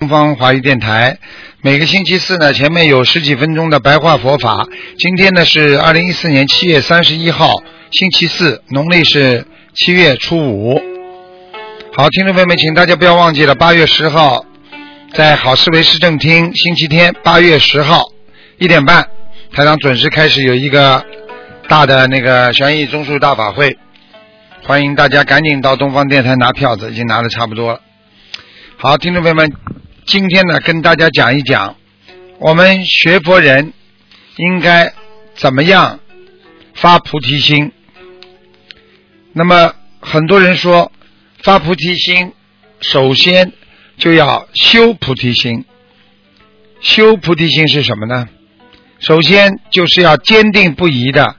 东方华语电台，每个星期四呢，前面有十几分钟的白话佛法。今天呢是二零一四年七月三十一号，星期四，农历是七月初五。好，听众朋友们，请大家不要忘记了，八月十号在好思维市政厅，星期天，八月十号一点半，台长准时开始有一个大的那个悬疑综述大法会，欢迎大家赶紧到东方电台拿票子，已经拿的差不多了。好，听众朋友们。今天呢，跟大家讲一讲，我们学佛人应该怎么样发菩提心。那么很多人说，发菩提心首先就要修菩提心。修菩提心是什么呢？首先就是要坚定不移的，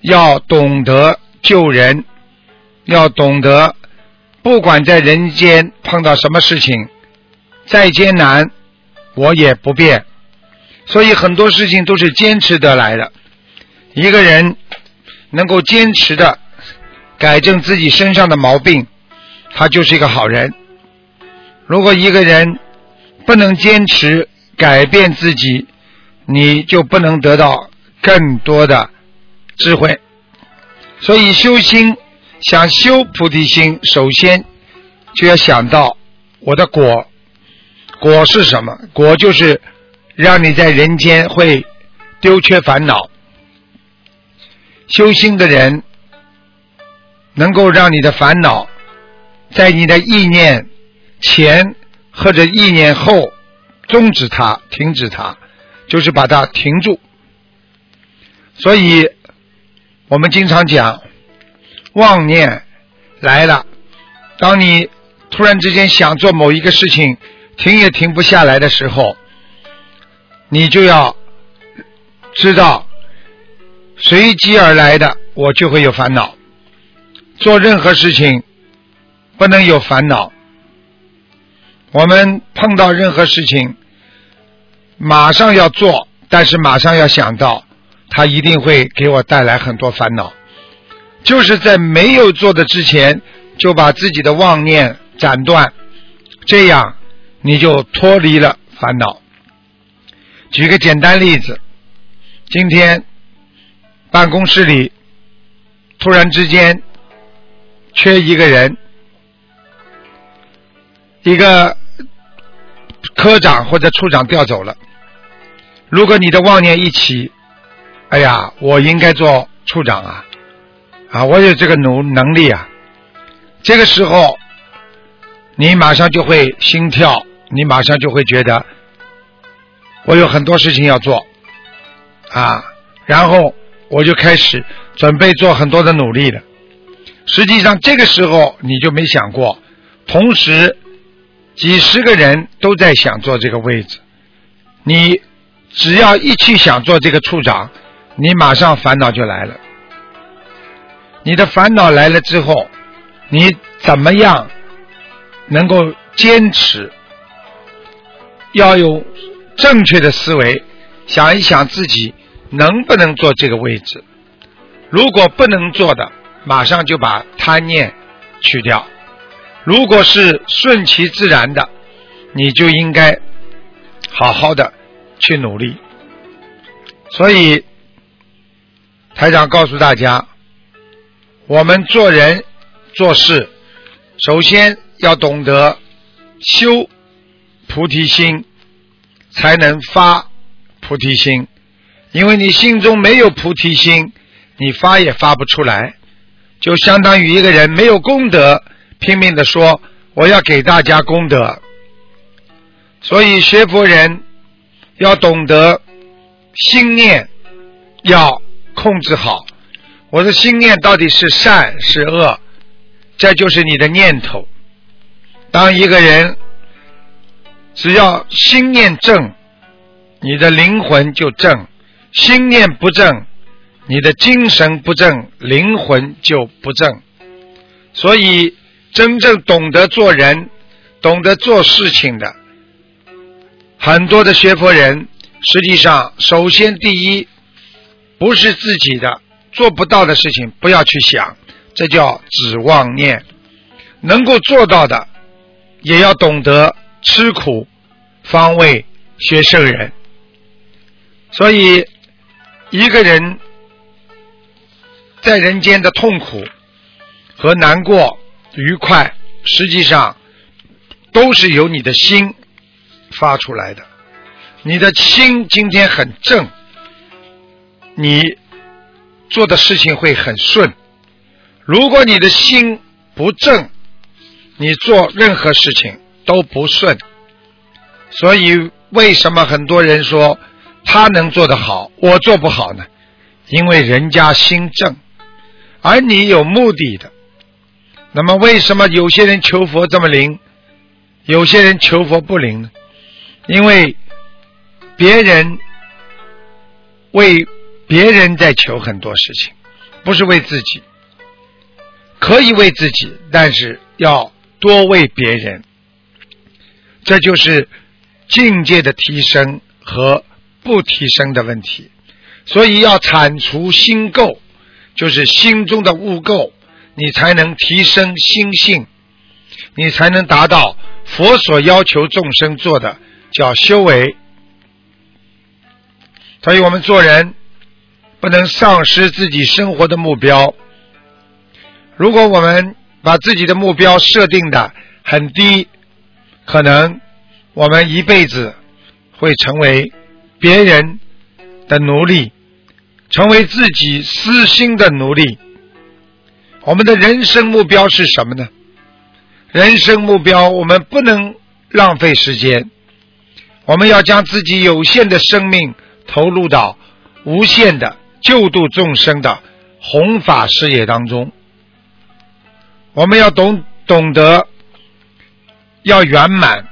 要懂得救人，要懂得不管在人间碰到什么事情。再艰难，我也不变。所以很多事情都是坚持得来的。一个人能够坚持的改正自己身上的毛病，他就是一个好人。如果一个人不能坚持改变自己，你就不能得到更多的智慧。所以修心，想修菩提心，首先就要想到我的果。果是什么？果就是让你在人间会丢缺烦恼。修心的人能够让你的烦恼在你的意念前或者意念后终止它、停止它，就是把它停住。所以我们经常讲，妄念来了，当你突然之间想做某一个事情。停也停不下来的时候，你就要知道随机而来的，我就会有烦恼。做任何事情不能有烦恼。我们碰到任何事情，马上要做，但是马上要想到，它一定会给我带来很多烦恼。就是在没有做的之前，就把自己的妄念斩断，这样。你就脱离了烦恼。举个简单例子，今天办公室里突然之间缺一个人，一个科长或者处长调走了。如果你的妄念一起，哎呀，我应该做处长啊，啊，我有这个能能力啊，这个时候你马上就会心跳。你马上就会觉得我有很多事情要做啊，然后我就开始准备做很多的努力了。实际上这个时候你就没想过，同时几十个人都在想做这个位置，你只要一去想做这个处长，你马上烦恼就来了。你的烦恼来了之后，你怎么样能够坚持？要有正确的思维，想一想自己能不能做这个位置。如果不能做的，马上就把贪念去掉。如果是顺其自然的，你就应该好好的去努力。所以，台长告诉大家，我们做人做事，首先要懂得修。菩提心才能发菩提心，因为你心中没有菩提心，你发也发不出来，就相当于一个人没有功德，拼命的说我要给大家功德。所以学佛人要懂得心念要控制好，我的心念到底是善是恶，这就是你的念头。当一个人。只要心念正，你的灵魂就正；心念不正，你的精神不正，灵魂就不正。所以，真正懂得做人、懂得做事情的很多的学佛人，实际上，首先第一，不是自己的做不到的事情，不要去想，这叫指妄念；能够做到的，也要懂得。吃苦方为学圣人。所以，一个人在人间的痛苦和难过、愉快，实际上都是由你的心发出来的。你的心今天很正，你做的事情会很顺。如果你的心不正，你做任何事情都不顺。所以，为什么很多人说他能做得好，我做不好呢？因为人家心正，而你有目的的。那么，为什么有些人求佛这么灵，有些人求佛不灵呢？因为别人为别人在求很多事情，不是为自己。可以为自己，但是要多为别人。这就是境界的提升和不提升的问题。所以要铲除心垢，就是心中的污垢，你才能提升心性，你才能达到佛所要求众生做的，叫修为。所以我们做人不能丧失自己生活的目标。如果我们把自己的目标设定的很低，可能我们一辈子会成为别人的奴隶，成为自己私心的奴隶。我们的人生目标是什么呢？人生目标，我们不能浪费时间，我们要将自己有限的生命投入到无限的救度众生的弘法事业当中。我们要懂懂得，要圆满，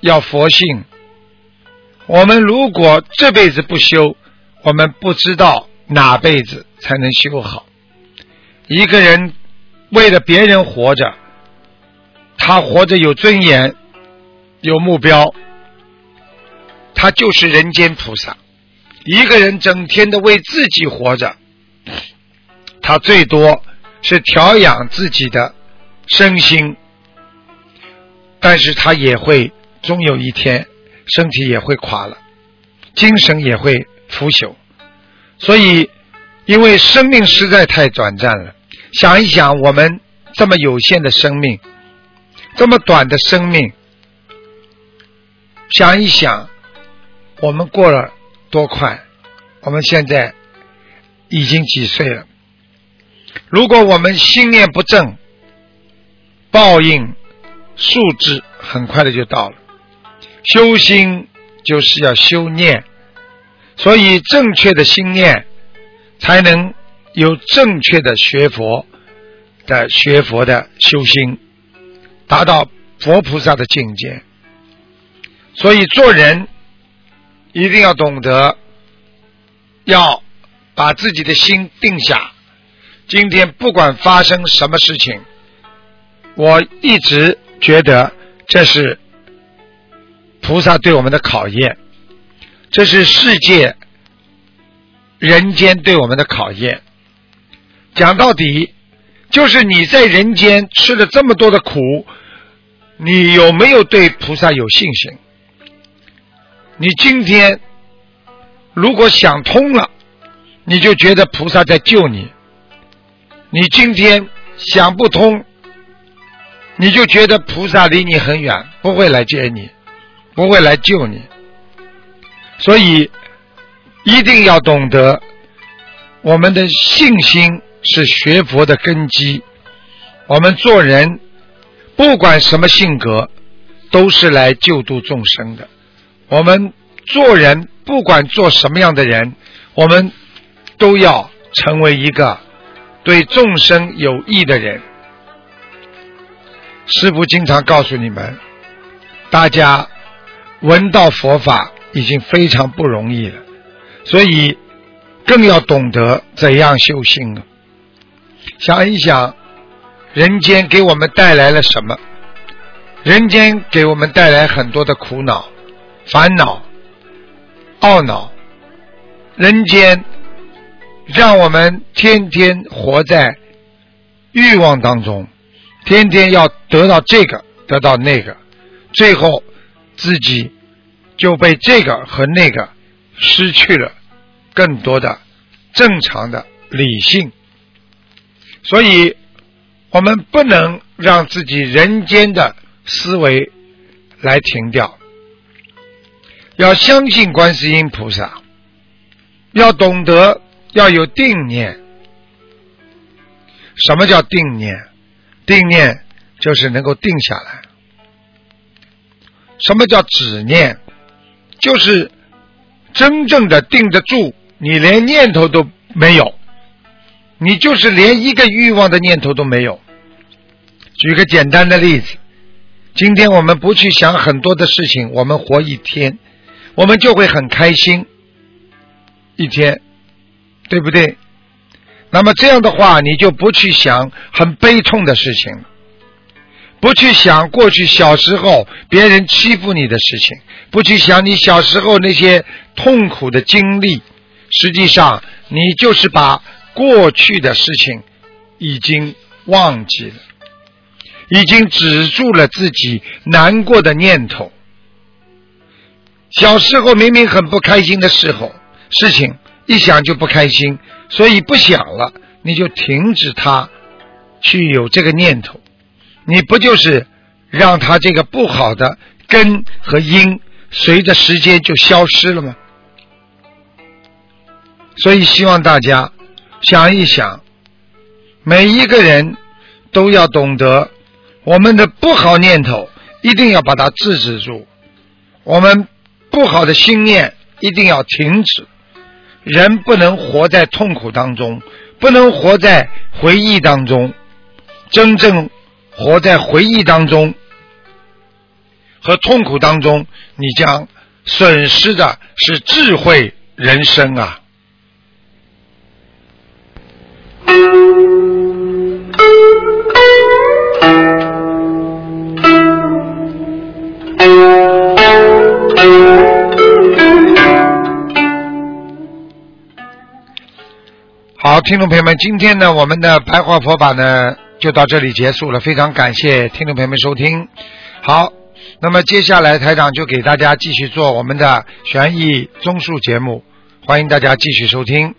要佛性。我们如果这辈子不修，我们不知道哪辈子才能修好。一个人为了别人活着，他活着有尊严，有目标，他就是人间菩萨。一个人整天的为自己活着，他最多。是调养自己的身心，但是他也会终有一天身体也会垮了，精神也会腐朽。所以，因为生命实在太短暂了，想一想我们这么有限的生命，这么短的生命，想一想我们过了多快，我们现在已经几岁了。如果我们心念不正，报应、素质很快的就到了。修心就是要修念，所以正确的心念才能有正确的学佛的学佛的修心，达到佛菩萨的境界。所以做人一定要懂得，要把自己的心定下。今天不管发生什么事情，我一直觉得这是菩萨对我们的考验，这是世界、人间对我们的考验。讲到底，就是你在人间吃了这么多的苦，你有没有对菩萨有信心？你今天如果想通了，你就觉得菩萨在救你。你今天想不通，你就觉得菩萨离你很远，不会来接你，不会来救你。所以一定要懂得，我们的信心是学佛的根基。我们做人，不管什么性格，都是来救度众生的。我们做人，不管做什么样的人，我们都要成为一个。对众生有益的人，师父经常告诉你们，大家闻到佛法已经非常不容易了，所以更要懂得怎样修心了。想一想，人间给我们带来了什么？人间给我们带来很多的苦恼、烦恼、懊恼，人间。让我们天天活在欲望当中，天天要得到这个，得到那个，最后自己就被这个和那个失去了更多的正常的理性，所以我们不能让自己人间的思维来停掉，要相信观世音菩萨，要懂得要有定念。什么叫定念？定念就是能够定下来。什么叫止念？就是真正的定得住，你连念头都没有，你就是连一个欲望的念头都没有。举个简单的例子，今天我们不去想很多的事情，我们活一天，我们就会很开心一天，对不对？那么这样的话，你就不去想很悲痛的事情。不去想过去小时候别人欺负你的事情，不去想你小时候那些痛苦的经历，实际上你就是把过去的事情已经忘记了，已经止住了自己难过的念头。小时候明明很不开心的时候，事情一想就不开心，所以不想了，你就停止它，去有这个念头。你不就是让他这个不好的根和因随着时间就消失了吗？所以希望大家想一想，每一个人都要懂得，我们的不好念头一定要把它制止住，我们不好的心念一定要停止。人不能活在痛苦当中，不能活在回忆当中，真正。活在回忆当中和痛苦当中，你将损失的是智慧人生啊！好，听众朋友们，今天呢，我们的白话佛法呢。就到这里结束了，非常感谢听众朋友们收听。好，那么接下来台长就给大家继续做我们的悬疑综述节目，欢迎大家继续收听。